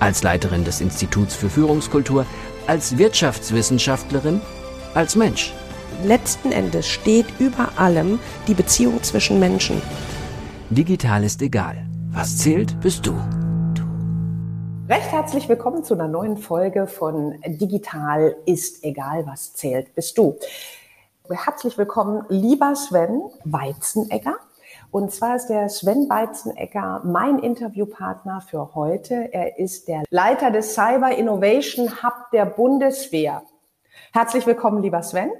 Als Leiterin des Instituts für Führungskultur, als Wirtschaftswissenschaftlerin, als Mensch. Letzten Endes steht über allem die Beziehung zwischen Menschen. Digital ist egal. Was zählt, bist du. Recht herzlich willkommen zu einer neuen Folge von Digital ist egal, was zählt, bist du. Herzlich willkommen, lieber Sven Weizenegger. Und zwar ist der Sven Weizenegger mein Interviewpartner für heute. Er ist der Leiter des Cyber Innovation Hub der Bundeswehr. Herzlich willkommen, lieber Sven.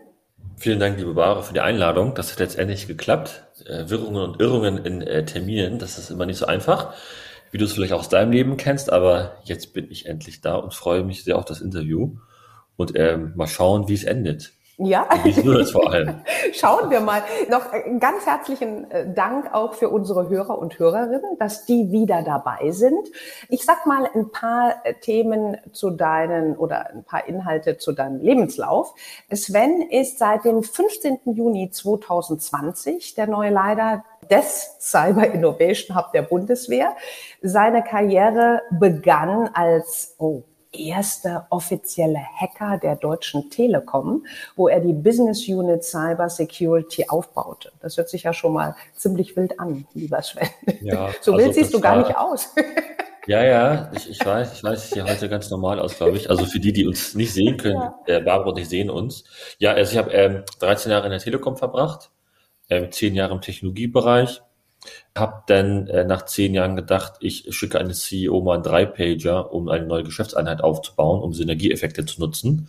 Vielen Dank, liebe Barbara, für die Einladung. Das hat letztendlich geklappt. Äh, Wirrungen und Irrungen in äh, Terminen, das ist immer nicht so einfach, wie du es vielleicht auch aus deinem Leben kennst. Aber jetzt bin ich endlich da und freue mich sehr auf das Interview und ähm, mal schauen, wie es endet. Ja. Wie es vor allem. Schauen wir mal. Noch ganz herzlichen äh, Dank auch für unsere Hörer und Hörerinnen, dass die wieder dabei sind. Ich sag mal ein paar äh, Themen zu deinen oder ein paar Inhalte zu deinem Lebenslauf. Sven ist seit dem 15. Juni 2020 der neue Leiter des Cyber Innovation Hub der Bundeswehr. Seine Karriere begann als, oh, erster offizielle Hacker der Deutschen Telekom, wo er die Business Unit Cyber Security aufbaute. Das hört sich ja schon mal ziemlich wild an, lieber Sven. Ja, so wild also siehst du gar war, nicht aus. Ja, ja, ich, ich weiß, ich weiß, ich sehe heute ganz normal aus, glaube ich. Also für die, die uns nicht sehen können, ja. äh, Barbara und ich sehen uns. Ja, also ich habe ähm, 13 Jahre in der Telekom verbracht, ähm, 10 Jahre im Technologiebereich, habe dann äh, nach zehn Jahren gedacht, ich schicke eine CEO mal einen Drei-Pager, um eine neue Geschäftseinheit aufzubauen, um Synergieeffekte zu nutzen.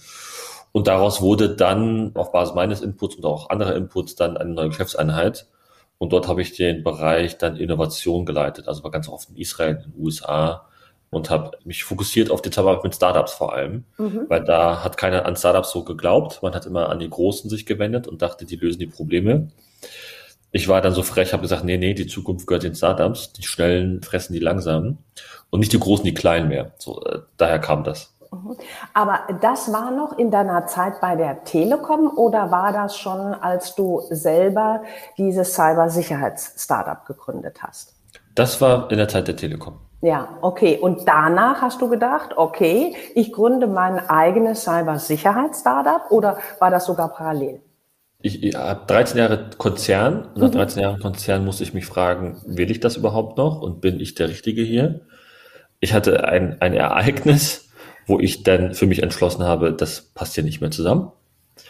Und daraus wurde dann auf Basis meines Inputs und auch anderer Inputs dann eine neue Geschäftseinheit. Und dort habe ich den Bereich dann Innovation geleitet, also war ganz oft in Israel, in den USA und habe mich fokussiert auf die Zusammenarbeit mit Startups vor allem, mhm. weil da hat keiner an Startups so geglaubt. Man hat immer an die Großen sich gewendet und dachte, die lösen die Probleme ich war dann so frech, habe gesagt, nee, nee, die Zukunft gehört den Startups, die Schnellen fressen die Langsamen und nicht die Großen, die Kleinen mehr. So, äh, daher kam das. Aber das war noch in deiner Zeit bei der Telekom oder war das schon, als du selber dieses Cybersicherheits-Startup gegründet hast? Das war in der Zeit der Telekom. Ja, okay. Und danach hast du gedacht, okay, ich gründe mein eigenes Cybersicherheits-Startup oder war das sogar parallel? Ich, ich habe 13 Jahre Konzern und nach 13 mhm. Jahren Konzern musste ich mich fragen, will ich das überhaupt noch und bin ich der Richtige hier? Ich hatte ein, ein Ereignis, wo ich dann für mich entschlossen habe, das passt hier nicht mehr zusammen.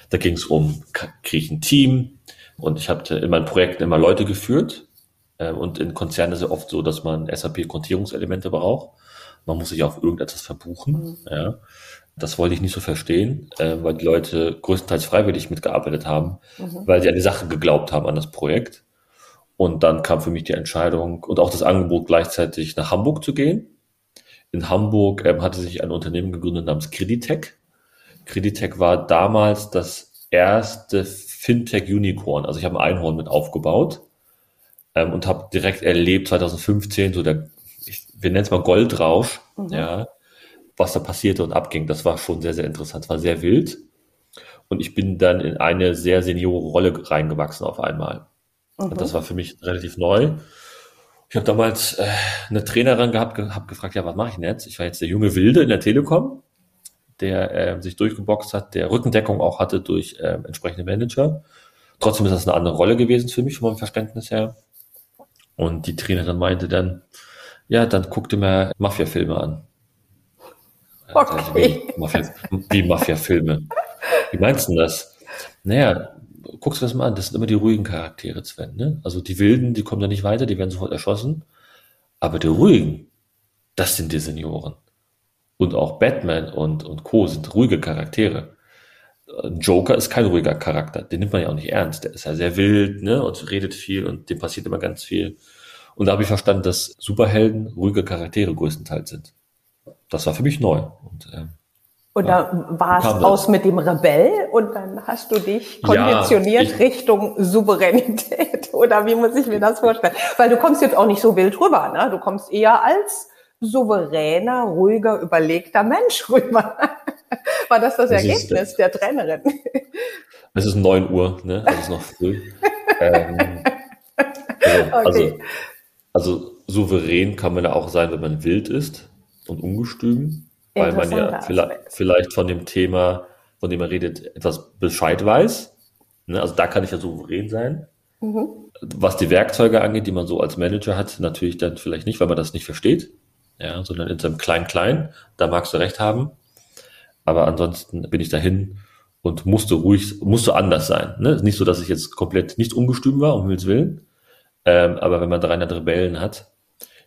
Da ging es um, kriege ich ein Team und ich habe in meinen Projekten immer Leute geführt äh, und in Konzernen ist es oft so, dass man SAP-Kontierungselemente braucht. Man muss sich auf irgendetwas verbuchen. Mhm. Ja. Das wollte ich nicht so verstehen, äh, weil die Leute größtenteils freiwillig mitgearbeitet haben, mhm. weil sie an die Sache geglaubt haben, an das Projekt. Und dann kam für mich die Entscheidung und auch das Angebot, gleichzeitig nach Hamburg zu gehen. In Hamburg ähm, hatte sich ein Unternehmen gegründet namens Creditec. Creditec war damals das erste Fintech-Unicorn. Also ich habe ein Einhorn mit aufgebaut ähm, und habe direkt erlebt, 2015, so der, ich, wir nennen es mal Goldrausch, mhm. ja, was da passierte und abging. Das war schon sehr, sehr interessant. Es war sehr wild. Und ich bin dann in eine sehr seniore Rolle reingewachsen auf einmal. Mhm. Und das war für mich relativ neu. Ich habe damals äh, eine Trainerin gehabt, ge habe gefragt, ja, was mache ich denn jetzt? Ich war jetzt der junge Wilde in der Telekom, der äh, sich durchgeboxt hat, der Rückendeckung auch hatte durch äh, entsprechende Manager. Trotzdem ist das eine andere Rolle gewesen für mich, von meinem Verständnis her. Und die Trainerin meinte dann, ja, dann guck dir mal Mafia-Filme an. Okay. Wie, Mafia, wie Mafia-Filme. Wie meinst du das? Naja, guckst du das mal an, das sind immer die ruhigen Charaktere, Sven. Ne? Also die Wilden, die kommen da nicht weiter, die werden sofort erschossen. Aber die ruhigen, das sind die Senioren. Und auch Batman und, und Co. sind ruhige Charaktere. Joker ist kein ruhiger Charakter, den nimmt man ja auch nicht ernst. Der ist ja sehr wild ne? und redet viel und dem passiert immer ganz viel. Und da habe ich verstanden, dass Superhelden ruhige Charaktere größtenteils sind. Das war für mich neu. Und, äh, und da war es aus mit dem Rebell und dann hast du dich konditioniert ja, ich, Richtung Souveränität. Oder wie muss ich mir das vorstellen? Weil du kommst jetzt auch nicht so wild rüber, ne? Du kommst eher als souveräner, ruhiger, überlegter Mensch rüber. War das das, das Ergebnis ist, der Trainerin? Es ist neun Uhr, ne? Das ist noch früh. ähm, also, okay. also, also souverän kann man ja auch sein, wenn man wild ist und ungestüm weil man ja vielleicht, vielleicht von dem Thema, von dem man redet, etwas Bescheid weiß. Ne? Also da kann ich ja souverän sein. Mhm. Was die Werkzeuge angeht, die man so als Manager hat, natürlich dann vielleicht nicht, weil man das nicht versteht, ja, sondern in seinem Klein-Klein, da magst du recht haben. Aber ansonsten bin ich dahin und musste ruhig, musste anders sein. Ne? Nicht so, dass ich jetzt komplett nicht ungestüm war, um Himmels Willen. Ähm, aber wenn man 300 Rebellen hat,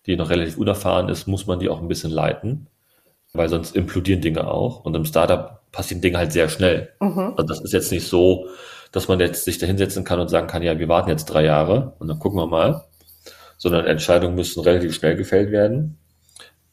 die noch relativ unerfahren ist, muss man die auch ein bisschen leiten weil sonst implodieren Dinge auch. Und im Startup passieren Dinge halt sehr schnell. Mhm. Also das ist jetzt nicht so, dass man jetzt sich da hinsetzen kann und sagen kann, ja, wir warten jetzt drei Jahre und dann gucken wir mal. Sondern Entscheidungen müssen relativ schnell gefällt werden,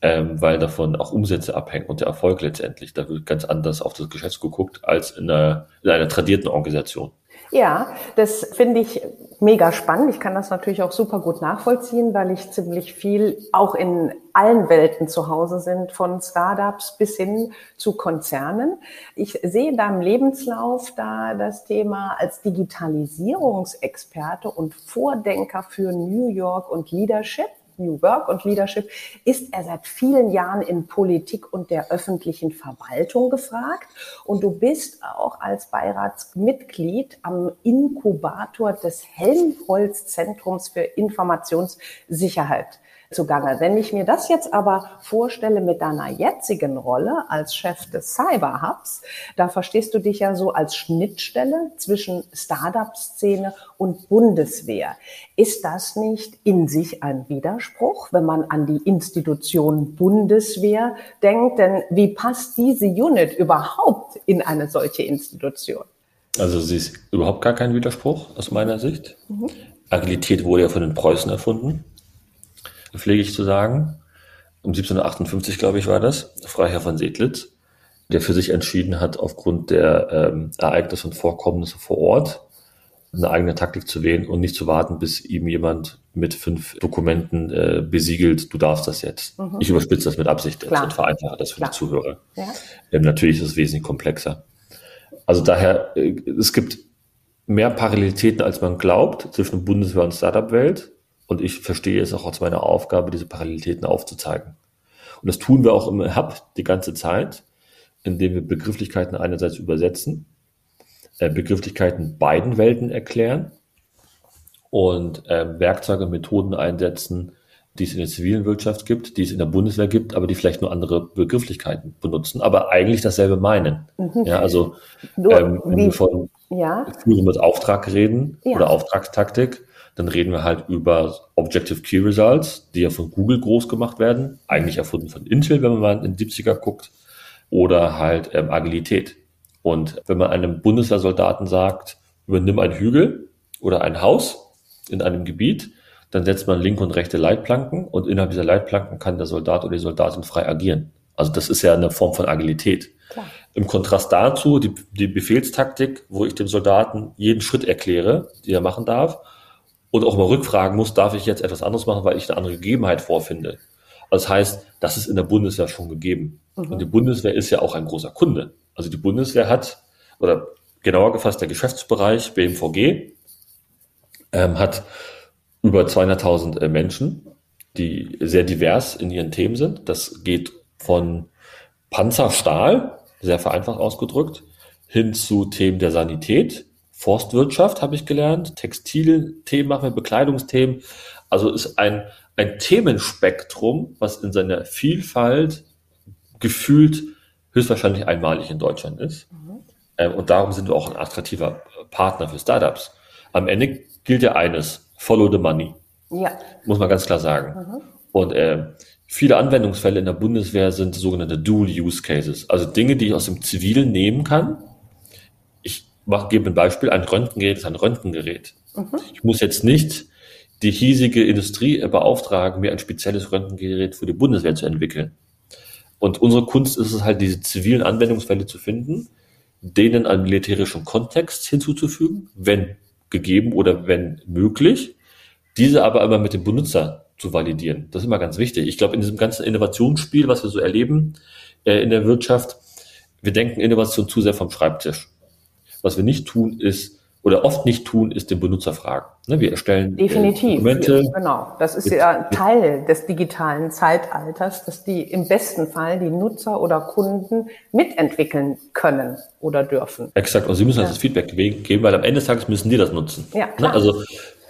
ähm, weil davon auch Umsätze abhängen und der Erfolg letztendlich. Da wird ganz anders auf das Geschäft geguckt als in einer, in einer tradierten Organisation. Ja, das finde ich mega spannend. Ich kann das natürlich auch super gut nachvollziehen, weil ich ziemlich viel auch in allen Welten zu Hause sind, von Startups bis hin zu Konzernen. Ich sehe in deinem Lebenslauf da das Thema als Digitalisierungsexperte und Vordenker für New York und Leadership. New Work und Leadership ist er seit vielen Jahren in Politik und der öffentlichen Verwaltung gefragt. Und du bist auch als Beiratsmitglied am Inkubator des Helmholtz Zentrums für Informationssicherheit zugange. Wenn ich mir das jetzt aber vorstelle mit deiner jetzigen Rolle als Chef des Cyber Hubs, da verstehst du dich ja so als Schnittstelle zwischen Startup-Szene und Bundeswehr. Ist das nicht in sich ein Widerspruch, wenn man an die Institution Bundeswehr denkt? Denn wie passt diese Unit überhaupt in eine solche Institution? Also sie ist überhaupt gar kein Widerspruch aus meiner Sicht. Mhm. Agilität wurde ja von den Preußen erfunden pflege ich zu sagen. Um 1758, glaube ich, war das, Freiherr von Sedlitz, der für sich entschieden hat, aufgrund der ähm, Ereignisse und Vorkommnisse vor Ort eine eigene Taktik zu wählen und nicht zu warten, bis ihm jemand mit fünf Dokumenten äh, besiegelt, du darfst das jetzt. Mhm. Ich überspitze das mit Absicht jetzt und vereinfache das für Klar. die Zuhörer. Ja. Ähm, natürlich ist es wesentlich komplexer. Also daher, äh, es gibt mehr Parallelitäten, als man glaubt, zwischen Bundeswehr und Startup-Welt. Und ich verstehe es auch als meine Aufgabe, diese Parallelitäten aufzuzeigen. Und das tun wir auch im Hub die ganze Zeit, indem wir Begrifflichkeiten einerseits übersetzen, äh, Begrifflichkeiten beiden Welten erklären und äh, Werkzeuge und Methoden einsetzen, die es in der zivilen Wirtschaft gibt, die es in der Bundeswehr gibt, aber die vielleicht nur andere Begrifflichkeiten benutzen, aber eigentlich dasselbe meinen. Mhm. Ja, also ähm, wenn wir von ja. Führung mit Auftrag reden ja. oder Auftragstaktik, dann reden wir halt über Objective Key Results, die ja von Google groß gemacht werden, eigentlich erfunden von Intel, wenn man mal in den 70er guckt, oder halt ähm, Agilität. Und wenn man einem Bundeswehrsoldaten sagt, übernimm einen Hügel oder ein Haus in einem Gebiet, dann setzt man linke und rechte Leitplanken und innerhalb dieser Leitplanken kann der Soldat oder die Soldatin frei agieren. Also das ist ja eine Form von Agilität. Klar. Im Kontrast dazu die, die Befehlstaktik, wo ich dem Soldaten jeden Schritt erkläre, die er machen darf, und auch mal rückfragen muss, darf ich jetzt etwas anderes machen, weil ich eine andere Gegebenheit vorfinde. Also das heißt, das ist in der Bundeswehr schon gegeben. Mhm. Und die Bundeswehr ist ja auch ein großer Kunde. Also die Bundeswehr hat, oder genauer gefasst der Geschäftsbereich BMVG, ähm, hat über 200.000 äh, Menschen, die sehr divers in ihren Themen sind. Das geht von Panzerstahl, sehr vereinfacht ausgedrückt, hin zu Themen der Sanität, Forstwirtschaft habe ich gelernt, Textilthemen machen wir, Bekleidungsthemen. Also ist ein, ein Themenspektrum, was in seiner Vielfalt gefühlt höchstwahrscheinlich einmalig in Deutschland ist. Mhm. Ähm, und darum sind wir auch ein attraktiver Partner für Startups. Am Ende gilt ja eines, follow the money. Ja. Muss man ganz klar sagen. Mhm. Und äh, viele Anwendungsfälle in der Bundeswehr sind sogenannte Dual Use Cases. Also Dinge, die ich aus dem Zivilen nehmen kann mach, gebe ein Beispiel, ein Röntgengerät ist ein Röntgengerät. Mhm. Ich muss jetzt nicht die hiesige Industrie beauftragen, mir ein spezielles Röntgengerät für die Bundeswehr zu entwickeln. Und unsere Kunst ist es halt, diese zivilen Anwendungsfälle zu finden, denen einen militärischen Kontext hinzuzufügen, wenn gegeben oder wenn möglich, diese aber immer mit dem Benutzer zu validieren. Das ist immer ganz wichtig. Ich glaube, in diesem ganzen Innovationsspiel, was wir so erleben äh, in der Wirtschaft, wir denken Innovation zu sehr vom Schreibtisch. Was wir nicht tun, ist oder oft nicht tun, ist den Benutzer fragen. Ne, wir erstellen äh, Definitiv. Dokumente. Genau. Das ist ja Teil des digitalen Zeitalters, dass die im besten Fall die Nutzer oder Kunden mitentwickeln können oder dürfen. Exakt. Und sie müssen ja. das Feedback geben, weil am Ende des Tages müssen die das nutzen. Ja, ne. Also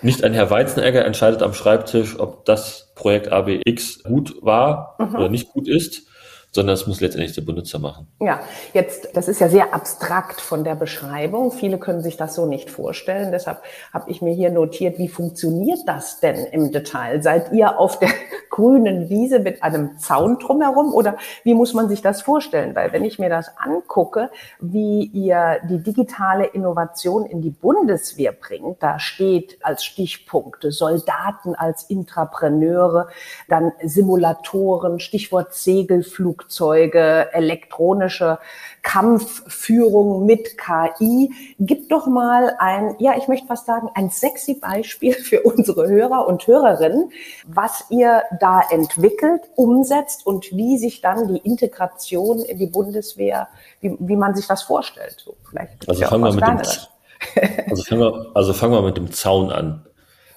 nicht ein Herr Weizenegger entscheidet am Schreibtisch, ob das Projekt ABX gut war mhm. oder nicht gut ist, sondern es muss letztendlich der Benutzer machen. Ja, jetzt, das ist ja sehr abstrakt von der Beschreibung. Viele können sich das so nicht vorstellen. Deshalb habe ich mir hier notiert, wie funktioniert das denn im Detail? Seid ihr auf der grünen Wiese mit einem Zaun drumherum oder wie muss man sich das vorstellen? Weil wenn ich mir das angucke, wie ihr die digitale Innovation in die Bundeswehr bringt, da steht als Stichpunkte Soldaten als Intrapreneure, dann Simulatoren, Stichwort Segelflug, Flugzeuge, elektronische Kampfführung mit KI. Gib doch mal ein, ja, ich möchte fast sagen, ein sexy Beispiel für unsere Hörer und Hörerinnen, was ihr da entwickelt, umsetzt und wie sich dann die Integration in die Bundeswehr, wie, wie man sich das vorstellt. So, vielleicht also fangen wir mit dem, also fangen wir, also fangen wir mit dem Zaun an.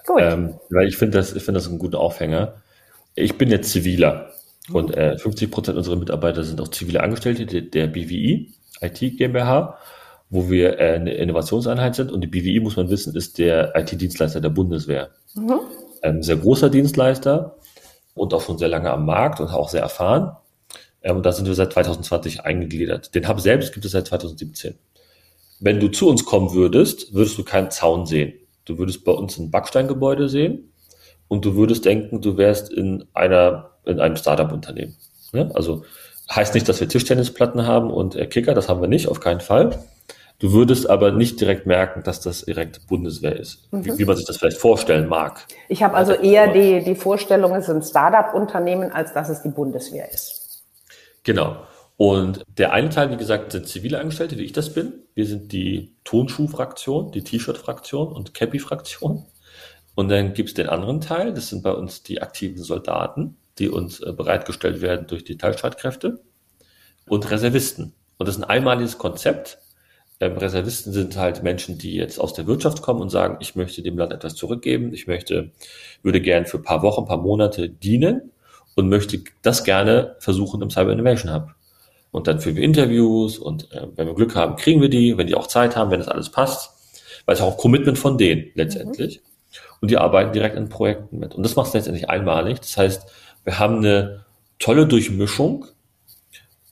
Gut. Ähm, weil ich finde das, ich finde das einen guten Aufhänger. Ich bin jetzt Ziviler. Und äh, 50 Prozent unserer Mitarbeiter sind auch zivile Angestellte der, der BWI, IT GmbH, wo wir äh, eine Innovationseinheit sind. Und die BWI, muss man wissen, ist der IT-Dienstleister der Bundeswehr. Mhm. Ein sehr großer Dienstleister und auch schon sehr lange am Markt und auch sehr erfahren. Ähm, und da sind wir seit 2020 eingegliedert. Den Hub selbst gibt es seit 2017. Wenn du zu uns kommen würdest, würdest du keinen Zaun sehen. Du würdest bei uns ein Backsteingebäude sehen und du würdest denken, du wärst in einer in einem Startup-Unternehmen. Ja? Also heißt nicht, dass wir Tischtennisplatten haben und äh, Kicker, das haben wir nicht, auf keinen Fall. Du würdest aber nicht direkt merken, dass das direkt Bundeswehr ist, mhm. wie, wie, man sich das vielleicht vorstellen mag. Ich habe also eher die, die Vorstellung, es ein Startup-Unternehmen, als dass es die Bundeswehr ist. Genau. Und der eine Teil, wie gesagt, sind zivile Angestellte, wie ich das bin. Wir sind die Tonschuh-Fraktion, die T-Shirt-Fraktion und Cappy-Fraktion. Und dann gibt es den anderen Teil, das sind bei uns die aktiven Soldaten die uns äh, bereitgestellt werden durch die Teilstreitkräfte und Reservisten. Und das ist ein einmaliges Konzept. Ähm, Reservisten sind halt Menschen, die jetzt aus der Wirtschaft kommen und sagen, ich möchte dem Land etwas zurückgeben, ich möchte, würde gern für ein paar Wochen, ein paar Monate dienen und möchte das gerne versuchen im Cyber Innovation Hub. Und dann führen wir Interviews und äh, wenn wir Glück haben, kriegen wir die, wenn die auch Zeit haben, wenn das alles passt, weil es auch Commitment von denen letztendlich. Mhm. Und die arbeiten direkt in Projekten mit. Und das macht es letztendlich einmalig. Das heißt, wir haben eine tolle Durchmischung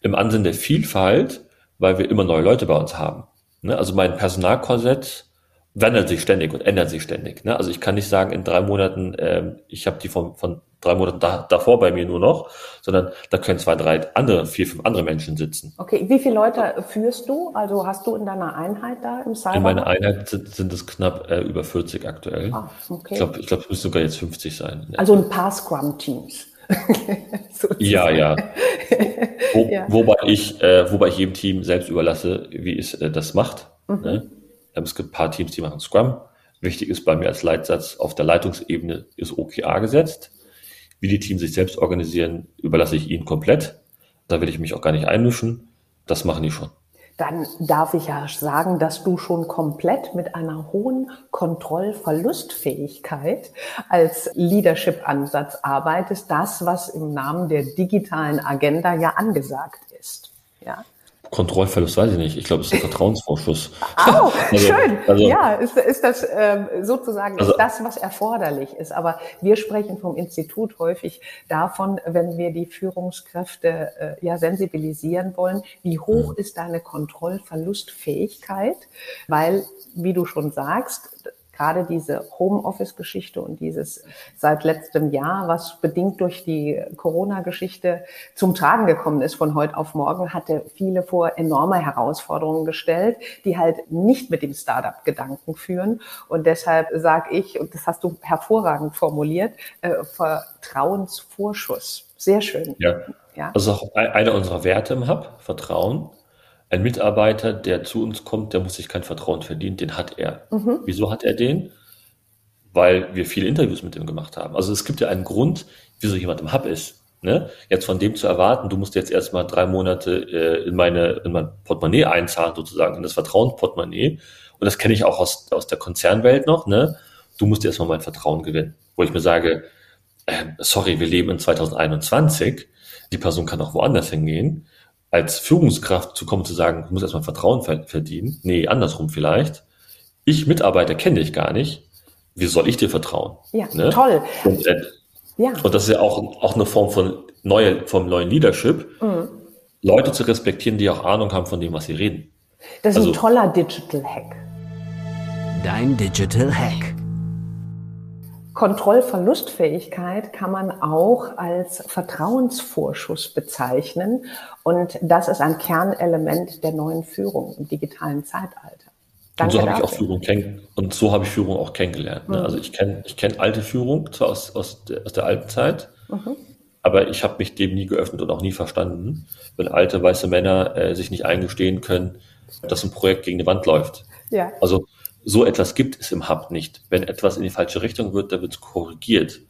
im Ansinn der Vielfalt, weil wir immer neue Leute bei uns haben. Ne? Also mein Personalkorsett wandelt sich ständig und ändert sich ständig. Ne? Also ich kann nicht sagen, in drei Monaten, ähm, ich habe die von, von drei Monaten da, davor bei mir nur noch, sondern da können zwei, drei andere, vier, fünf andere Menschen sitzen. Okay, wie viele Leute führst du? Also hast du in deiner Einheit da im Cyber? In meiner Einheit sind, sind es knapp äh, über 40 aktuell. Ah, okay. Ich glaube, ich glaub, es müssen sogar jetzt 50 sein. Also ein paar Scrum-Teams. ja, ja. Wo, ja. Wobei ich, äh, wobei ich jedem Team selbst überlasse, wie es äh, das macht. Mhm. Ne? Ähm, es gibt ein paar Teams, die machen Scrum. Wichtig ist bei mir als Leitsatz, auf der Leitungsebene ist OKR gesetzt. Wie die Teams sich selbst organisieren, überlasse ich ihnen komplett. Da will ich mich auch gar nicht einmischen. Das machen die schon dann darf ich ja sagen, dass du schon komplett mit einer hohen Kontrollverlustfähigkeit als Leadership-Ansatz arbeitest. Das, was im Namen der digitalen Agenda ja angesagt ist. Ja. Kontrollverlust weiß ich nicht. Ich glaube, es ist ein Vertrauensvorschuss. Oh, also, schön. Also, ja, ist, ist das ähm, sozusagen also, das, was erforderlich ist. Aber wir sprechen vom Institut häufig davon, wenn wir die Führungskräfte äh, ja sensibilisieren wollen, wie hoch mhm. ist deine Kontrollverlustfähigkeit? Weil, wie du schon sagst, gerade diese Homeoffice-Geschichte und dieses seit letztem Jahr, was bedingt durch die Corona-Geschichte zum Tragen gekommen ist von heute auf morgen, hatte viele vor enorme Herausforderungen gestellt, die halt nicht mit dem Startup-Gedanken führen. Und deshalb sage ich, und das hast du hervorragend formuliert, äh, Vertrauensvorschuss. Sehr schön. Ja, Ja. Also auch einer unserer Werte im Hub, Vertrauen. Ein Mitarbeiter, der zu uns kommt, der muss sich kein Vertrauen verdienen, den hat er. Mhm. Wieso hat er den? Weil wir viele Interviews mit ihm gemacht haben. Also es gibt ja einen Grund, wieso jemand im Hub ist. Ne? Jetzt von dem zu erwarten, du musst jetzt erstmal drei Monate äh, in meine in mein Portemonnaie einzahlen, sozusagen, in das Vertrauensportemonnaie. Und das kenne ich auch aus, aus der Konzernwelt noch, ne? Du musst erstmal mein Vertrauen gewinnen. Wo ich mir sage, äh, sorry, wir leben in 2021, die Person kann auch woanders hingehen. Als Führungskraft zu kommen, zu sagen, du musst erstmal Vertrauen verdienen. Nee, andersrum vielleicht. Ich Mitarbeiter kenne dich gar nicht. Wie soll ich dir vertrauen? Ja, ne? toll. Und, äh, ja. und das ist ja auch, auch eine Form von neue, vom neuen Leadership. Mhm. Leute zu respektieren, die auch Ahnung haben von dem, was sie reden. Das ist also, ein toller Digital Hack. Dein Digital Hack. Kontrollverlustfähigkeit kann man auch als Vertrauensvorschuss bezeichnen. Und das ist ein Kernelement der neuen Führung im digitalen Zeitalter. Danke und so habe ich auch Führung kenn und so habe ich Führung auch kennengelernt. Ne? Mhm. Also ich kenne ich kenn alte Führung, zwar aus, aus, der, aus der alten Zeit, mhm. aber ich habe mich dem nie geöffnet und auch nie verstanden, wenn alte weiße Männer äh, sich nicht eingestehen können, dass ein Projekt gegen die Wand läuft. Ja. Also so etwas gibt es im Hub nicht. Wenn etwas in die falsche Richtung wird, dann wird es korrigiert.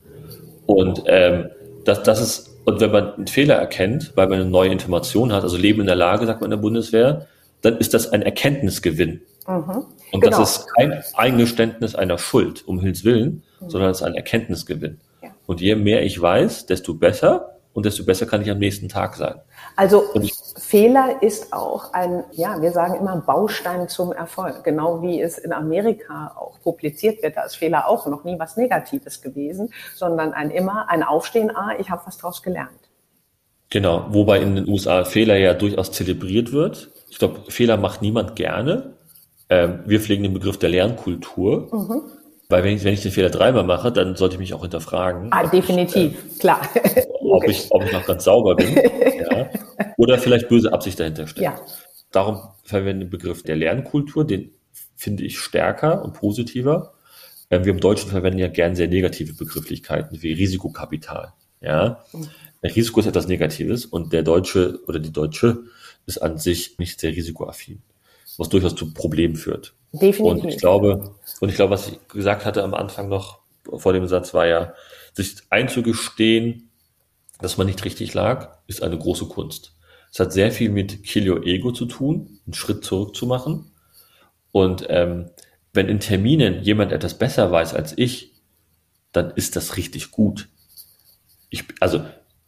Und ähm, das, das ist, und wenn man einen Fehler erkennt, weil man eine neue Information hat, also Leben in der Lage, sagt man in der Bundeswehr, dann ist das ein Erkenntnisgewinn. Mhm. Und genau. das ist kein Eingeständnis einer Schuld, um Himmels Willen, mhm. sondern es ist ein Erkenntnisgewinn. Ja. Und je mehr ich weiß, desto besser und desto besser kann ich am nächsten Tag sein. Also Fehler ist auch ein, ja, wir sagen immer Baustein zum Erfolg. Genau wie es in Amerika auch publiziert wird, da ist Fehler auch noch nie was Negatives gewesen, sondern ein immer ein Aufstehen, ah, ich habe was draus gelernt. Genau, wobei in den USA Fehler ja durchaus zelebriert wird. Ich glaube, Fehler macht niemand gerne. Ähm, wir pflegen den Begriff der Lernkultur. Mhm. Weil wenn ich, wenn ich den Fehler dreimal mache, dann sollte ich mich auch hinterfragen. Ah, definitiv, ich, äh, klar. Ob ich, ob ich noch ganz sauber bin. Oder vielleicht böse Absicht dahinter steckt. Ja. Darum verwende ich den Begriff der Lernkultur, den finde ich stärker und positiver. Ähm, wir im Deutschen verwenden ja gern sehr negative Begrifflichkeiten wie Risikokapital. Ja. Mhm. Risiko ist etwas Negatives und der Deutsche oder die Deutsche ist an sich nicht sehr risikoaffin, was durchaus zu Problemen führt. Definitiv. Und ich glaube, und ich glaube, was ich gesagt hatte am Anfang noch vor dem Satz war ja, sich einzugestehen, dass man nicht richtig lag, ist eine große Kunst. Es hat sehr viel mit Kill Your Ego zu tun, einen Schritt zurück zu machen. Und ähm, wenn in Terminen jemand etwas besser weiß als ich, dann ist das richtig gut. Ich, also,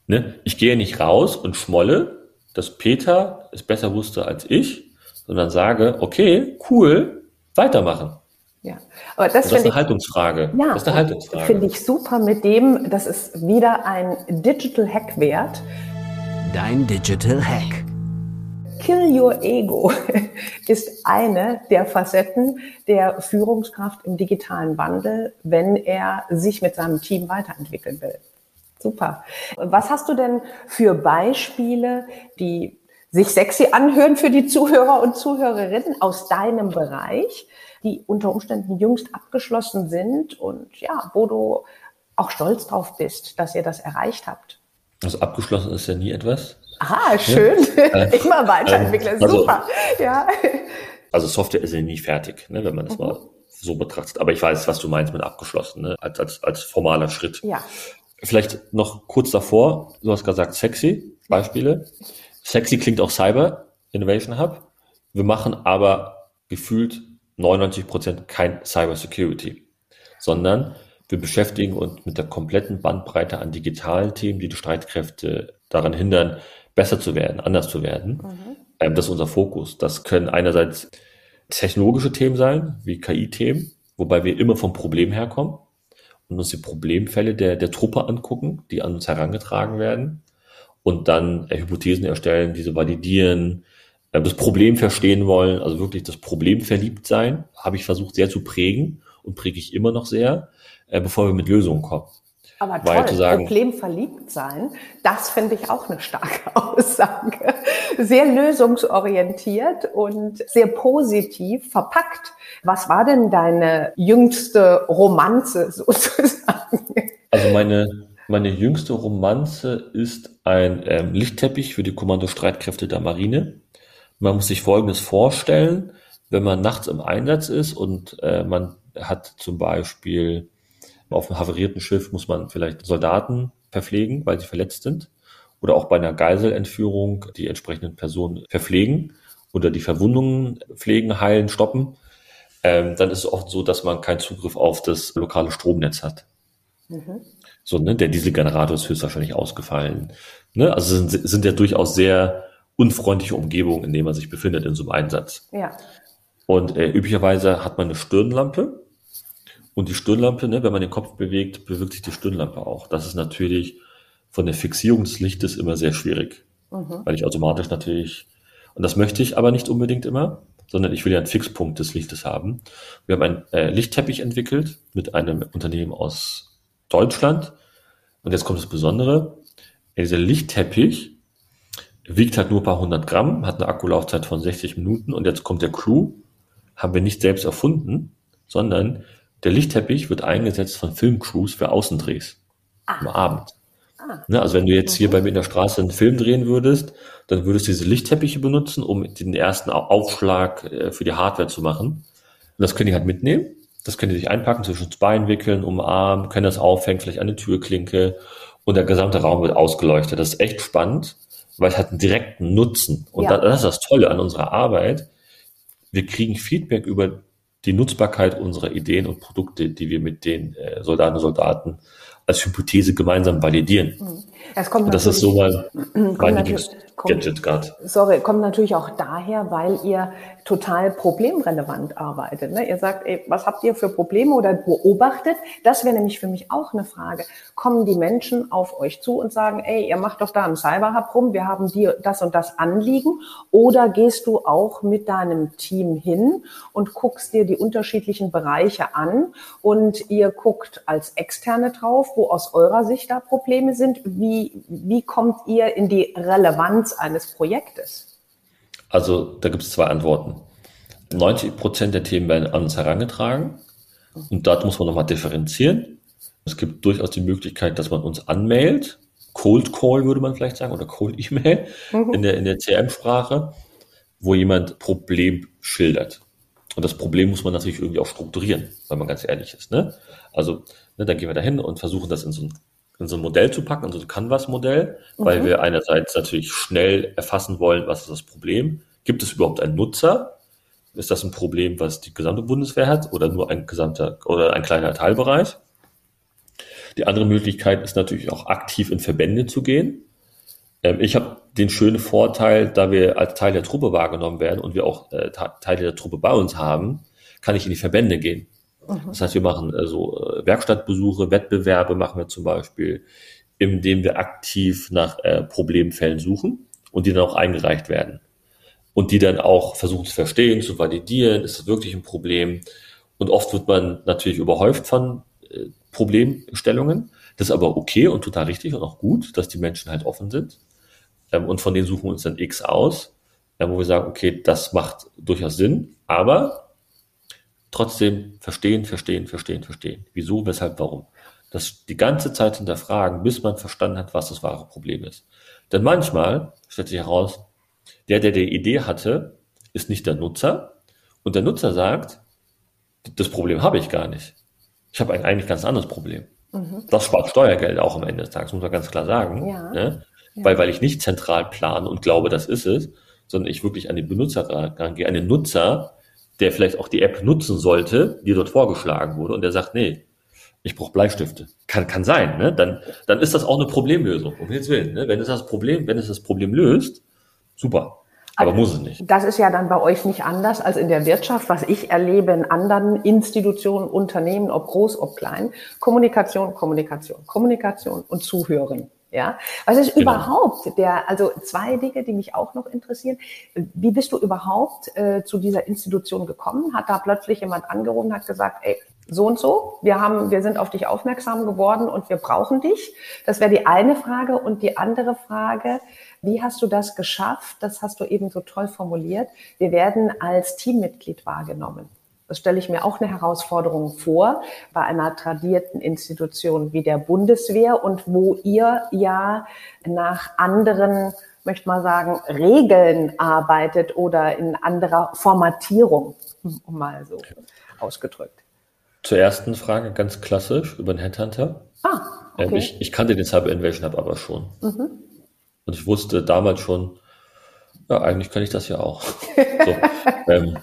ne, ich gehe nicht raus und schmolle, dass Peter es besser wusste als ich, sondern sage, okay, cool, weitermachen. Ja, aber das, das ist eine ich, Haltungsfrage. Ja, das ist eine Haltungsfrage. Finde ich super mit dem, das ist wieder ein Digital Hack wert. Dein Digital Hack. Kill Your Ego ist eine der Facetten der Führungskraft im digitalen Wandel, wenn er sich mit seinem Team weiterentwickeln will. Super. Was hast du denn für Beispiele, die sich sexy anhören für die Zuhörer und Zuhörerinnen aus deinem Bereich, die unter Umständen jüngst abgeschlossen sind und ja, wo du auch stolz drauf bist, dass ihr das erreicht habt. Also abgeschlossen ist ja nie etwas. Aha, schön. Ja. Immer weiterentwickeln, also, super. Ja. Also Software ist ja nie fertig, ne, wenn man das mhm. mal so betrachtet. Aber ich weiß, was du meinst mit abgeschlossen, ne, als, als, als formaler Schritt. Ja. Vielleicht noch kurz davor, du hast gesagt sexy, Beispiele. Sexy klingt auch Cyber Innovation Hub. Wir machen aber gefühlt 99 Prozent kein Cyber Security, sondern wir beschäftigen uns mit der kompletten Bandbreite an digitalen Themen, die die Streitkräfte daran hindern, besser zu werden, anders zu werden. Mhm. Ähm, das ist unser Fokus. Das können einerseits technologische Themen sein, wie KI-Themen, wobei wir immer vom Problem herkommen und uns die Problemfälle der, der Truppe angucken, die an uns herangetragen werden und dann äh, Hypothesen erstellen, diese validieren, äh, das Problem verstehen wollen, also wirklich das Problem verliebt sein, habe ich versucht sehr zu prägen und präge ich immer noch sehr, äh, bevor wir mit Lösungen kommen. Aber toll, zu sagen, Problem verliebt sein, das finde ich auch eine starke Aussage. Sehr lösungsorientiert und sehr positiv verpackt. Was war denn deine jüngste Romanze sozusagen? Also meine, Meine jüngste Romanze ist ein ähm, Lichtteppich für die Kommandostreitkräfte der Marine. Man muss sich Folgendes vorstellen, wenn man nachts im Einsatz ist und äh, man hat zum Beispiel auf einem haverierten Schiff muss man vielleicht Soldaten verpflegen, weil sie verletzt sind oder auch bei einer Geiselentführung die entsprechenden Personen verpflegen oder die Verwundungen pflegen, heilen, stoppen, ähm, dann ist es oft so, dass man keinen Zugriff auf das lokale Stromnetz hat. Mhm. So, ne, der Dieselgenerator ist höchstwahrscheinlich ausgefallen. Ne? Also sind, sind ja durchaus sehr unfreundliche Umgebungen, in denen man sich befindet in so einem Einsatz. Ja. Und äh, üblicherweise hat man eine Stirnlampe. Und die Stirnlampe, ne, wenn man den Kopf bewegt, bewegt sich die Stirnlampe auch. Das ist natürlich von der Fixierung des Lichtes immer sehr schwierig. Mhm. Weil ich automatisch natürlich, und das möchte ich aber nicht unbedingt immer, sondern ich will ja einen Fixpunkt des Lichtes haben. Wir haben einen äh, Lichtteppich entwickelt mit einem Unternehmen aus Deutschland. Und jetzt kommt das Besondere. Dieser Lichtteppich wiegt halt nur ein paar hundert Gramm, hat eine Akkulaufzeit von 60 Minuten. Und jetzt kommt der Clou. Haben wir nicht selbst erfunden, sondern der Lichtteppich wird eingesetzt von Filmcrews für Außendrehs ah. am Abend. Ah. Ne, also wenn du jetzt hier mhm. bei mir in der Straße einen Film drehen würdest, dann würdest du diese Lichtteppiche benutzen, um den ersten Aufschlag äh, für die Hardware zu machen. Und das können die halt mitnehmen. Das können die sich einpacken, zwischen das Bein wickeln, umarmen, können das aufhängen, vielleicht eine Türklinke und der gesamte Raum wird ausgeleuchtet. Das ist echt spannend, weil es hat einen direkten Nutzen. Und ja. das ist das Tolle an unserer Arbeit. Wir kriegen Feedback über die Nutzbarkeit unserer Ideen und Produkte, die wir mit den äh, Soldaten und Soldaten als Hypothese gemeinsam validieren. Mhm. Es kommt das ist so mein, mein Gadget gerade. Sorry, kommt natürlich auch daher, weil ihr total problemrelevant arbeitet. Ne? Ihr sagt, ey, was habt ihr für Probleme oder beobachtet? Das wäre nämlich für mich auch eine Frage. Kommen die Menschen auf euch zu und sagen, ey, ihr macht doch da einen Cyberhub rum, wir haben dir das und das Anliegen? Oder gehst du auch mit deinem Team hin und guckst dir die unterschiedlichen Bereiche an und ihr guckt als Externe drauf, wo aus eurer Sicht da Probleme sind? Wie, wie kommt ihr in die Relevanz eines Projektes? Also da gibt es zwei Antworten. 90 Prozent der Themen werden an uns herangetragen und dort muss man nochmal differenzieren. Es gibt durchaus die Möglichkeit, dass man uns anmailt. Cold Call würde man vielleicht sagen oder Cold E-Mail mhm. in der, in der CRM-Sprache, wo jemand Problem schildert. Und das Problem muss man natürlich irgendwie auch strukturieren, wenn man ganz ehrlich ist. Ne? Also, ne, dann gehen wir dahin und versuchen das in so ein in so ein Modell zu packen, in so ein Canvas-Modell, mhm. weil wir einerseits natürlich schnell erfassen wollen, was ist das Problem? Gibt es überhaupt einen Nutzer? Ist das ein Problem, was die gesamte Bundeswehr hat oder nur ein gesamter oder ein kleiner Teilbereich? Die andere Möglichkeit ist natürlich auch aktiv in Verbände zu gehen. Ähm, ich habe den schönen Vorteil, da wir als Teil der Truppe wahrgenommen werden und wir auch äh, Teile der Truppe bei uns haben, kann ich in die Verbände gehen. Mhm. Das heißt, wir machen so äh, Werkstattbesuche, Wettbewerbe machen wir zum Beispiel, indem wir aktiv nach äh, Problemfällen suchen und die dann auch eingereicht werden. Und die dann auch versuchen zu verstehen, zu validieren, ist das wirklich ein Problem? Und oft wird man natürlich überhäuft von äh, Problemstellungen. Das ist aber okay und total richtig und auch gut, dass die Menschen halt offen sind. Ähm, und von denen suchen wir uns dann X aus, äh, wo wir sagen, okay, das macht durchaus Sinn, aber trotzdem verstehen, verstehen, verstehen, verstehen. Wieso, weshalb, warum. Das die ganze Zeit hinterfragen, bis man verstanden hat, was das wahre Problem ist. Denn manchmal stellt sich heraus, der, der die Idee hatte, ist nicht der Nutzer. Und der Nutzer sagt, das Problem habe ich gar nicht. Ich habe ein eigentlich ganz anderes Problem. Mhm. Das spart Steuergeld auch am Ende des Tages, muss man ganz klar sagen. Ja. Ne? Ja. Weil, weil ich nicht zentral plane und glaube, das ist es, sondern ich wirklich an den Benutzer rangehe, an den Nutzer, der vielleicht auch die App nutzen sollte, die dort vorgeschlagen wurde, und der sagt, nee, ich brauche Bleistifte. Kann, kann sein, ne? Dann, dann ist das auch eine Problemlösung, um jetzt Willen. Ne? Wenn es das Problem, wenn es das Problem löst, super. Aber also, muss es nicht. Das ist ja dann bei euch nicht anders als in der Wirtschaft, was ich erlebe in anderen Institutionen, Unternehmen, ob groß, ob klein. Kommunikation, Kommunikation, Kommunikation und Zuhören. Ja, was ist genau. überhaupt der, also zwei Dinge, die mich auch noch interessieren. Wie bist du überhaupt äh, zu dieser Institution gekommen? Hat da plötzlich jemand angerufen, hat gesagt, ey, so und so, wir haben, wir sind auf dich aufmerksam geworden und wir brauchen dich. Das wäre die eine Frage. Und die andere Frage, wie hast du das geschafft? Das hast du eben so toll formuliert. Wir werden als Teammitglied wahrgenommen. Das stelle ich mir auch eine Herausforderung vor bei einer tradierten Institution wie der Bundeswehr und wo ihr ja nach anderen möchte mal sagen, Regeln arbeitet oder in anderer Formatierung, um mal so ausgedrückt. Zur ersten Frage ganz klassisch über den Headhunter. Ah, ähm, okay. ich, ich kannte den Cyber Invasion Hub aber schon. Mhm. Und ich wusste damals schon, ja, eigentlich kann ich das ja auch. so, ähm,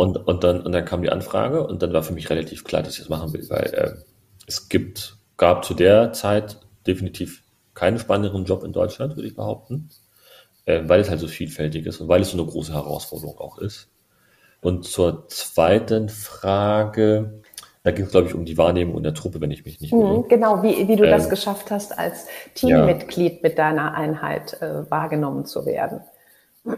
und, und, dann, und dann kam die Anfrage und dann war für mich relativ klar, dass ich das machen will, weil äh, es gibt, gab zu der Zeit definitiv keinen spannenderen Job in Deutschland, würde ich behaupten, äh, weil es halt so vielfältig ist und weil es so eine große Herausforderung auch ist. Und zur zweiten Frage, da ging es, glaube ich, um die Wahrnehmung in der Truppe, wenn ich mich nicht irre. Mhm, genau, wie, wie du ähm, das geschafft hast, als Teammitglied ja. mit deiner Einheit äh, wahrgenommen zu werden.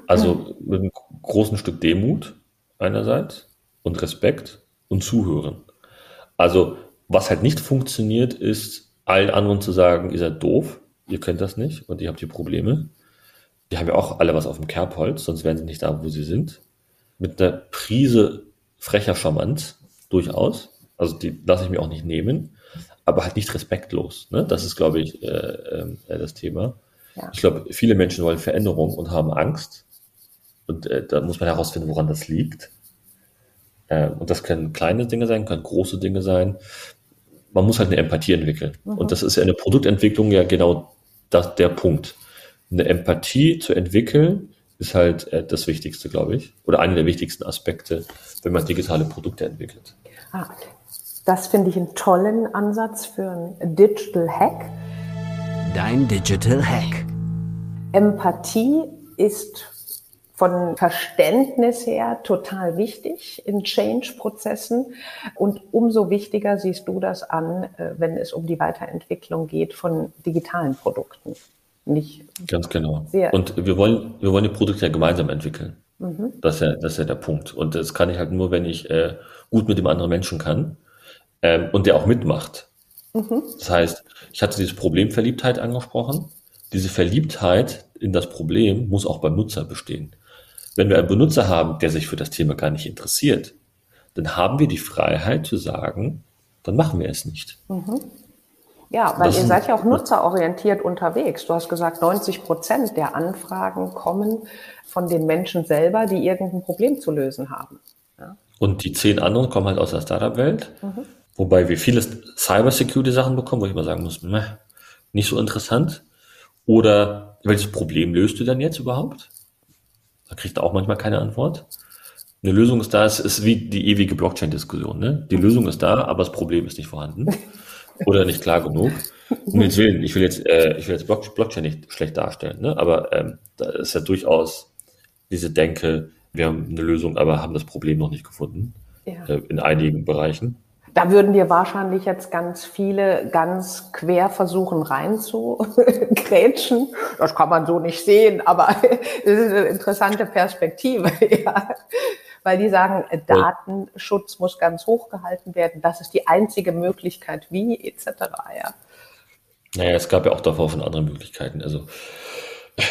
Also mit einem großen Stück Demut einerseits und Respekt und Zuhören. Also was halt nicht funktioniert, ist allen anderen zu sagen, ihr seid doof, ihr könnt das nicht und ihr habt hier Probleme. Die haben ja auch alle was auf dem Kerbholz, sonst wären sie nicht da, wo sie sind. Mit einer Prise frecher Charmant, durchaus. Also die lasse ich mir auch nicht nehmen, aber halt nicht respektlos. Ne? Das ist, glaube ich, äh, äh, das Thema. Ja. Ich glaube, viele Menschen wollen Veränderung und haben Angst. Und äh, da muss man herausfinden, woran das liegt. Äh, und das können kleine Dinge sein, können große Dinge sein. Man muss halt eine Empathie entwickeln. Mhm. Und das ist ja in der Produktentwicklung ja genau das, der Punkt. Eine Empathie zu entwickeln, ist halt äh, das Wichtigste, glaube ich. Oder einer der wichtigsten Aspekte, wenn man digitale Produkte entwickelt. Ah, das finde ich einen tollen Ansatz für einen Digital Hack. Dein Digital Hack. Empathie ist von Verständnis her total wichtig in Change-Prozessen. Und umso wichtiger siehst du das an, äh, wenn es um die Weiterentwicklung geht von digitalen Produkten. Nicht Ganz genau. Und wir wollen, wir wollen die Produkte ja gemeinsam entwickeln. Mhm. Das, ist ja, das ist ja der Punkt. Und das kann ich halt nur, wenn ich äh, gut mit dem anderen Menschen kann ähm, und der auch mitmacht. Mhm. Das heißt, ich hatte dieses Problem Verliebtheit angesprochen. Diese Verliebtheit in das Problem muss auch beim Nutzer bestehen. Wenn wir einen Benutzer haben, der sich für das Thema gar nicht interessiert, dann haben wir die Freiheit zu sagen, dann machen wir es nicht. Mhm. Ja, weil das ihr seid ja auch nutzerorientiert unterwegs. Du hast gesagt, 90 Prozent der Anfragen kommen von den Menschen selber, die irgendein Problem zu lösen haben. Ja. Und die zehn anderen kommen halt aus der Startup-Welt, mhm. wobei wir viele Cybersecurity-Sachen bekommen, wo ich mal sagen muss, meh, nicht so interessant. Oder welches Problem löst du denn jetzt überhaupt? Da kriegt er auch manchmal keine Antwort. Eine Lösung ist da, es ist wie die ewige Blockchain-Diskussion. Ne? Die Lösung ist da, aber das Problem ist nicht vorhanden oder nicht klar genug. Um den Willen, ich will jetzt, äh, ich will jetzt Blockchain nicht schlecht darstellen, ne? aber ähm, da ist ja durchaus diese Denke, wir haben eine Lösung, aber haben das Problem noch nicht gefunden ja. äh, in einigen Bereichen. Da würden dir wahrscheinlich jetzt ganz viele ganz quer versuchen reinzugrätschen. Das kann man so nicht sehen, aber es ist eine interessante Perspektive. Ja. Weil die sagen, Datenschutz muss ganz hoch gehalten werden. Das ist die einzige Möglichkeit, wie etc. Ja. Naja, es gab ja auch davor schon andere Möglichkeiten. Also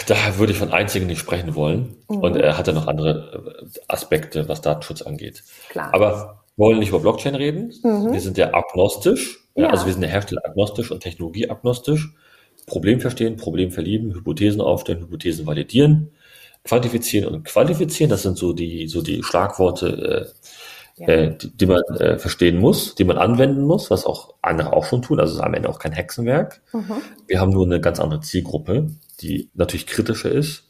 da würde ich von einzigen nicht sprechen wollen. Mhm. Und er hatte noch andere Aspekte, was Datenschutz angeht. Klar. Aber wollen nicht über Blockchain reden. Mhm. Wir sind ja agnostisch. Ja. Also wir sind ja herstelleragnostisch und technologieagnostisch. Problem verstehen, Problem verlieben, Hypothesen aufstellen, Hypothesen validieren, quantifizieren und qualifizieren. Das sind so die, so die Schlagworte, äh, ja. äh, die, die, man äh, verstehen muss, die man anwenden muss, was auch andere auch schon tun. Also es ist am Ende auch kein Hexenwerk. Mhm. Wir haben nur eine ganz andere Zielgruppe, die natürlich kritischer ist.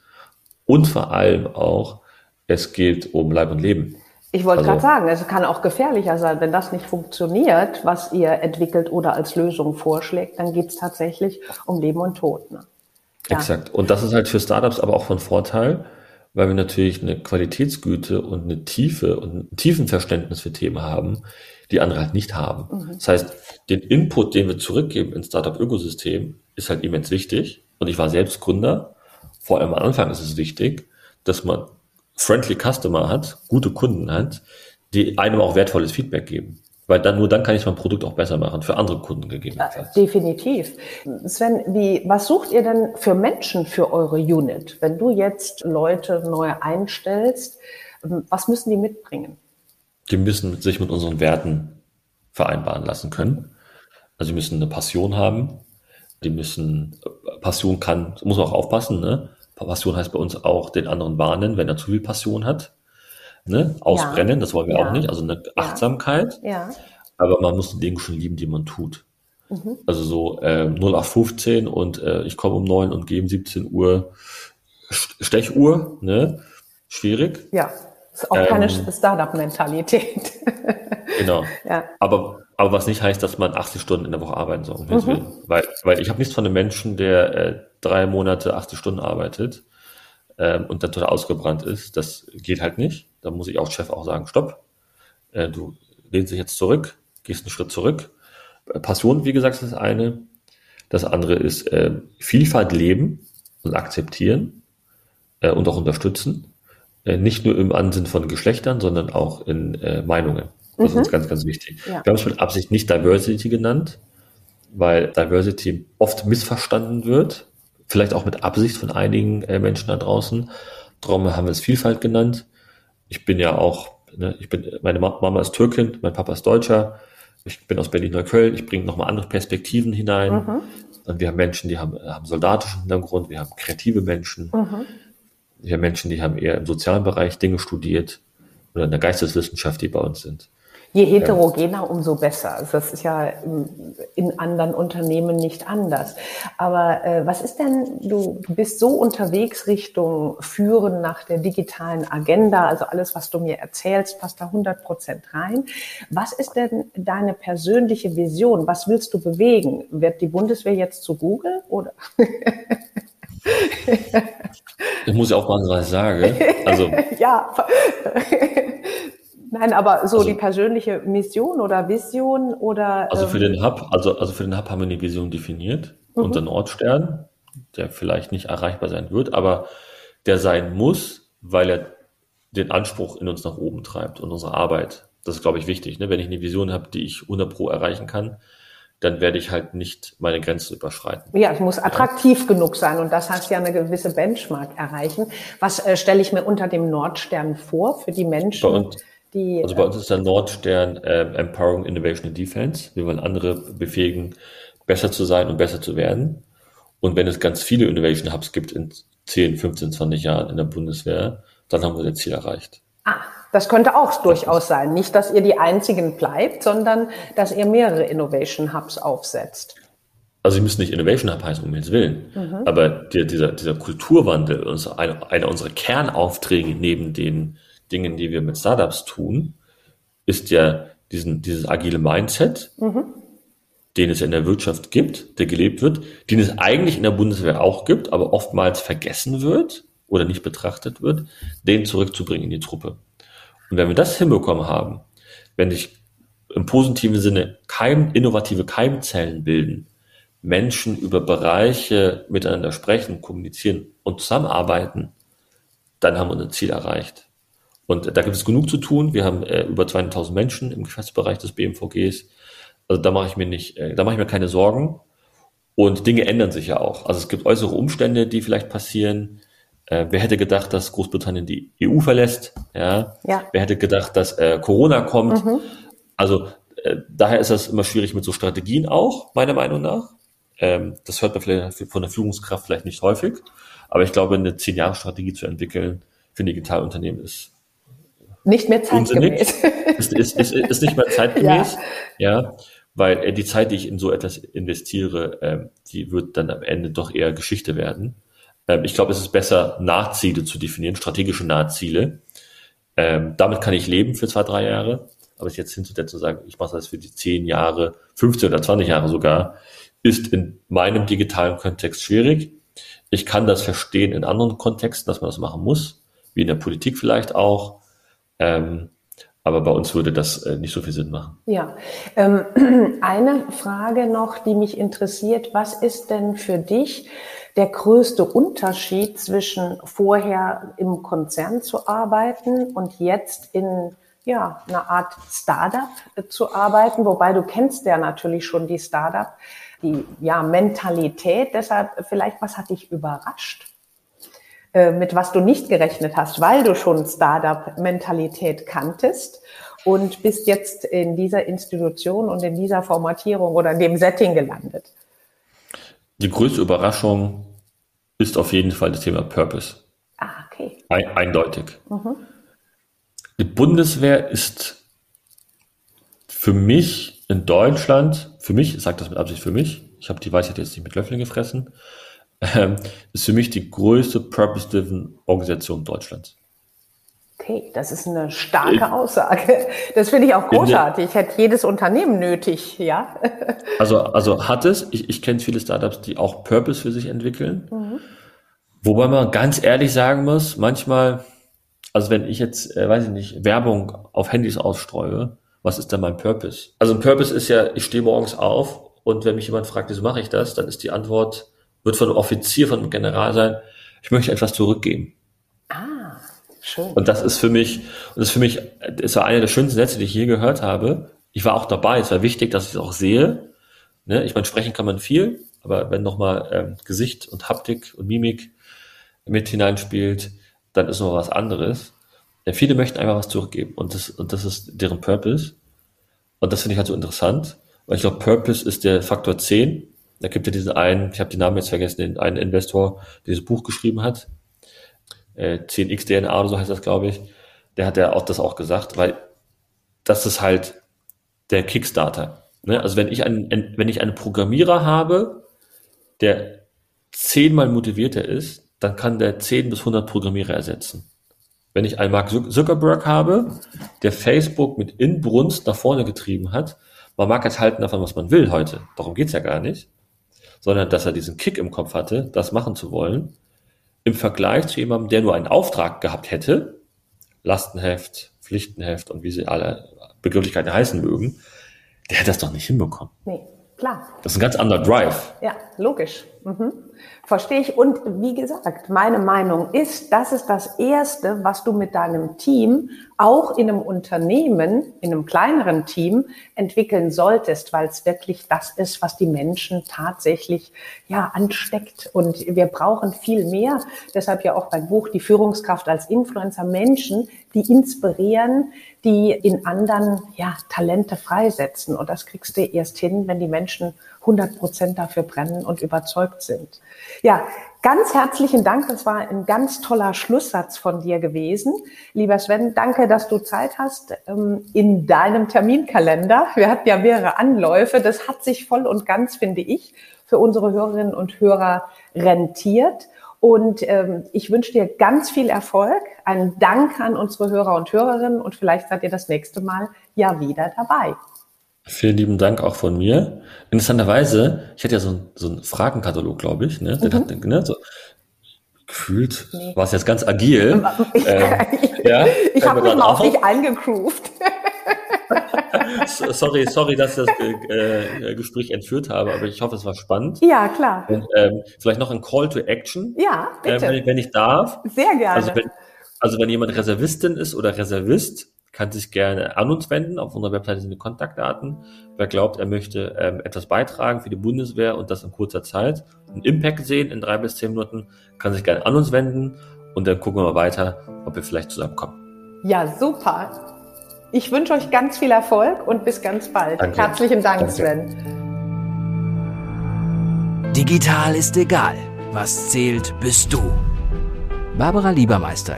Und vor allem auch, es geht um Leib und Leben. Ich wollte also, gerade sagen, es kann auch gefährlicher sein, wenn das nicht funktioniert, was ihr entwickelt oder als Lösung vorschlägt, dann geht es tatsächlich um Leben und Tod. Ne? Ja. Exakt. Und das ist halt für Startups aber auch von Vorteil, weil wir natürlich eine Qualitätsgüte und eine Tiefe und ein Tiefenverständnis für Themen haben, die andere halt nicht haben. Mhm. Das heißt, den Input, den wir zurückgeben ins Startup-Ökosystem, ist halt immens wichtig. Und ich war selbst Gründer. Vor allem am Anfang ist es wichtig, dass man friendly Customer hat, gute Kunden hat, die einem auch wertvolles Feedback geben. Weil dann nur dann kann ich mein Produkt auch besser machen, für andere Kunden gegebenenfalls. Definitiv. Sven, wie, was sucht ihr denn für Menschen für eure Unit? Wenn du jetzt Leute neu einstellst, was müssen die mitbringen? die müssen sich mit unseren Werten vereinbaren lassen können. Also sie müssen eine Passion haben. Die müssen, Passion kann, muss man auch aufpassen, ne? Passion heißt bei uns auch den anderen warnen, wenn er zu viel Passion hat. Ne? Ausbrennen, ja. das wollen wir ja. auch nicht. Also eine Achtsamkeit. Ja. Aber man muss die Dinge schon lieben, die man tut. Mhm. Also so äh, 0815 und äh, ich komme um 9 und gehe um 17 Uhr Stechuhr, ne? Schwierig. Ja, ist auch keine ähm, Startup-Mentalität. genau. Ja. Aber, aber was nicht heißt, dass man 80 Stunden in der Woche arbeiten soll, mhm. Weil, weil ich habe nichts von einem Menschen, der äh, drei Monate 80 Stunden arbeitet ähm, und dann total ausgebrannt ist. Das geht halt nicht. Da muss ich auch Chef auch sagen, stopp. Äh, du lehnst dich jetzt zurück, gehst einen Schritt zurück. Passion, wie gesagt, ist das eine. Das andere ist äh, Vielfalt leben und akzeptieren äh, und auch unterstützen. Äh, nicht nur im Ansinn von Geschlechtern, sondern auch in äh, Meinungen. Das mhm. ist ganz, ganz wichtig. Ja. Wir haben es mit Absicht nicht Diversity genannt, weil Diversity oft missverstanden wird. Vielleicht auch mit Absicht von einigen äh, Menschen da draußen. Darum haben wir es Vielfalt genannt. Ich bin ja auch, ne, ich bin, meine Mama ist Türkin, mein Papa ist Deutscher. Ich bin aus Berlin-Neukölln. Ich bringe nochmal andere Perspektiven hinein. Mhm. Und wir haben Menschen, die haben, haben soldatischen Hintergrund. Wir haben kreative Menschen. Mhm. Wir haben Menschen, die haben eher im sozialen Bereich Dinge studiert oder in der Geisteswissenschaft, die bei uns sind. Je heterogener, umso besser. Also das ist ja in anderen Unternehmen nicht anders. Aber äh, was ist denn, du, du bist so unterwegs Richtung Führen nach der digitalen Agenda, also alles, was du mir erzählst, passt da 100 Prozent rein. Was ist denn deine persönliche Vision? Was willst du bewegen? Wird die Bundeswehr jetzt zu Google oder? Ich muss ja auch mal was sagen. Also, ja. Nein, aber so also, die persönliche Mission oder Vision oder. Also für ähm, den Hub, also, also für den Hub haben wir eine Vision definiert, mhm. unseren Ortstern, der vielleicht nicht erreichbar sein wird, aber der sein muss, weil er den Anspruch in uns nach oben treibt und unsere Arbeit. Das ist, glaube ich, wichtig. Ne? Wenn ich eine Vision habe, die ich 100 Pro erreichen kann, dann werde ich halt nicht meine Grenzen überschreiten. Ja, es muss attraktiv ja. genug sein und das heißt ja eine gewisse Benchmark erreichen. Was äh, stelle ich mir unter dem Nordstern vor für die Menschen? Bei uns, die, also bei uns ist der Nordstern äh, Empowering Innovation and Defense. Wir wollen andere befähigen, besser zu sein und besser zu werden. Und wenn es ganz viele Innovation Hubs gibt in 10, 15, 20 Jahren in der Bundeswehr, dann haben wir das Ziel erreicht. Ah, das könnte auch durchaus sein. Nicht, dass ihr die einzigen bleibt, sondern dass ihr mehrere Innovation Hubs aufsetzt. Also sie müssen nicht Innovation Hub heißen, um jetzt Willen. Mhm. Aber der, dieser, dieser Kulturwandel, einer, einer unserer Kernaufträge neben den Dingen, die wir mit Startups tun, ist ja diesen, dieses agile Mindset, mhm. den es in der Wirtschaft gibt, der gelebt wird, den es eigentlich in der Bundeswehr auch gibt, aber oftmals vergessen wird oder nicht betrachtet wird, den zurückzubringen in die Truppe. Und wenn wir das hinbekommen haben, wenn sich im positiven Sinne Keim, innovative Keimzellen bilden, Menschen über Bereiche miteinander sprechen, kommunizieren und zusammenarbeiten, dann haben wir unser Ziel erreicht. Und da gibt es genug zu tun. Wir haben äh, über 200.000 Menschen im Geschäftsbereich des BMVGs. Also da mache ich mir nicht, äh, da mache ich mir keine Sorgen. Und Dinge ändern sich ja auch. Also es gibt äußere Umstände, die vielleicht passieren. Äh, wer hätte gedacht, dass Großbritannien die EU verlässt? Ja. ja. Wer hätte gedacht, dass äh, Corona kommt? Mhm. Also äh, daher ist das immer schwierig mit so Strategien auch, meiner Meinung nach. Ähm, das hört man vielleicht von der Führungskraft vielleicht nicht häufig. Aber ich glaube, eine zehn Jahre Strategie zu entwickeln für ein Digitalunternehmen ist nicht mehr zeitgemäß. ist, ist, ist, ist, nicht mehr zeitgemäß. ja. ja weil äh, die Zeit, die ich in so etwas investiere, äh, die wird dann am Ende doch eher Geschichte werden. Ähm, ich glaube, es ist besser, Nahziele zu definieren, strategische Nahziele. Ähm, damit kann ich leben für zwei, drei Jahre. Aber es jetzt hinzusetzen zu sagen, ich mache das für die zehn Jahre, 15 oder 20 Jahre sogar, ist in meinem digitalen Kontext schwierig. Ich kann das verstehen in anderen Kontexten, dass man das machen muss, wie in der Politik vielleicht auch. Ähm, aber bei uns würde das äh, nicht so viel Sinn machen. Ja, ähm, eine Frage noch, die mich interessiert. Was ist denn für dich der größte Unterschied zwischen vorher im Konzern zu arbeiten und jetzt in ja, einer Art Startup zu arbeiten? Wobei du kennst ja natürlich schon die Startup, die ja Mentalität. Deshalb vielleicht, was hat dich überrascht? Äh, mit was du nicht gerechnet hast, weil du schon Startup-Mentalität kanntest und bist jetzt in dieser Institution und in dieser Formatierung oder in dem Setting gelandet? Die größte Überraschung ist auf jeden Fall das Thema Purpose. Ah, okay. Ein, eindeutig. Mhm. Die Bundeswehr ist für mich in Deutschland, für mich, ich sage das mit Absicht für mich, ich habe die Weisheit jetzt nicht mit Löffeln gefressen, ähm, ist für mich die größte Purpose-Driven Organisation Deutschlands. Okay, das ist eine starke Aussage. Das finde ich auch großartig. Ich hätte jedes Unternehmen nötig, ja. Also, also hat es. Ich, ich kenne viele Startups, die auch Purpose für sich entwickeln. Mhm. Wobei man ganz ehrlich sagen muss, manchmal, also wenn ich jetzt, äh, weiß ich nicht, Werbung auf Handys ausstreue, was ist denn mein Purpose? Also ein Purpose ist ja, ich stehe morgens auf und wenn mich jemand fragt, wieso mache ich das, dann ist die Antwort, wird von einem Offizier, von einem General sein, ich möchte etwas zurückgeben. Ah, schön. Und das ist für mich, und das ist für mich, ist war einer der schönsten Sätze, die ich je gehört habe. Ich war auch dabei, es war wichtig, dass ich es auch sehe. Ne? Ich meine, sprechen kann man viel, aber wenn nochmal ähm, Gesicht und Haptik und Mimik mit hineinspielt, dann ist noch was anderes. Ja, viele möchten einfach was zurückgeben und das, und das ist deren Purpose. Und das finde ich halt so interessant, weil ich glaube, Purpose ist der Faktor 10 da gibt ja diesen einen, ich habe den Namen jetzt vergessen, den einen Investor, der dieses Buch geschrieben hat, äh, 10x DNA oder so heißt das, glaube ich, der hat ja auch das auch gesagt, weil das ist halt der Kickstarter. Ne? Also wenn ich einen, wenn ich einen Programmierer habe, der zehnmal motivierter ist, dann kann der 10 bis 100 Programmierer ersetzen. Wenn ich einen Mark Zuckerberg habe, der Facebook mit Inbrunst nach vorne getrieben hat, man mag jetzt halten davon, was man will heute. Darum geht's ja gar nicht sondern dass er diesen Kick im Kopf hatte, das machen zu wollen, im Vergleich zu jemandem, der nur einen Auftrag gehabt hätte, Lastenheft, Pflichtenheft und wie sie alle Begrifflichkeiten heißen mögen, der hätte das doch nicht hinbekommen. Nee, klar. Das ist ein ganz anderer Drive. Ja, logisch. Mhm. Verstehe ich. Und wie gesagt, meine Meinung ist, das ist das Erste, was du mit deinem Team auch in einem Unternehmen, in einem kleineren Team entwickeln solltest, weil es wirklich das ist, was die Menschen tatsächlich ja ansteckt. Und wir brauchen viel mehr. Deshalb ja auch mein Buch Die Führungskraft als Influencer Menschen, die inspirieren, die in anderen ja Talente freisetzen. Und das kriegst du erst hin, wenn die Menschen 100 Prozent dafür brennen und überzeugt sind. Ja, ganz herzlichen Dank. Das war ein ganz toller Schlusssatz von dir gewesen. Lieber Sven, danke, dass du Zeit hast ähm, in deinem Terminkalender. Wir hatten ja mehrere Anläufe. Das hat sich voll und ganz, finde ich, für unsere Hörerinnen und Hörer rentiert. Und ähm, ich wünsche dir ganz viel Erfolg. Einen Dank an unsere Hörer und Hörerinnen und vielleicht seid ihr das nächste Mal ja wieder dabei. Vielen lieben Dank auch von mir. Interessanterweise, ich hatte ja so, ein, so einen Fragenkatalog, glaube ich, ne? Den mhm. hat, ne? So, gefühlt nee. war es jetzt ganz agil. Ich, ähm, ja, ich habe mich mal auf dich eingegroovt. sorry, sorry, dass ich das äh, Gespräch entführt habe, aber ich hoffe, es war spannend. Ja, klar. Und, ähm, vielleicht noch ein Call to Action. Ja, bitte. Ähm, wenn, ich, wenn, ich, darf. Sehr gerne. Also wenn, also wenn jemand Reservistin ist oder Reservist, kann sich gerne an uns wenden. Auf unserer Webseite sind die Kontaktdaten. Wer glaubt, er möchte ähm, etwas beitragen für die Bundeswehr und das in kurzer Zeit, einen Impact sehen in drei bis zehn Minuten, kann sich gerne an uns wenden und dann gucken wir mal weiter, ob wir vielleicht zusammenkommen. Ja, super. Ich wünsche euch ganz viel Erfolg und bis ganz bald. Danke. Herzlichen Dank, Danke. Sven. Digital ist egal. Was zählt, bist du. Barbara Liebermeister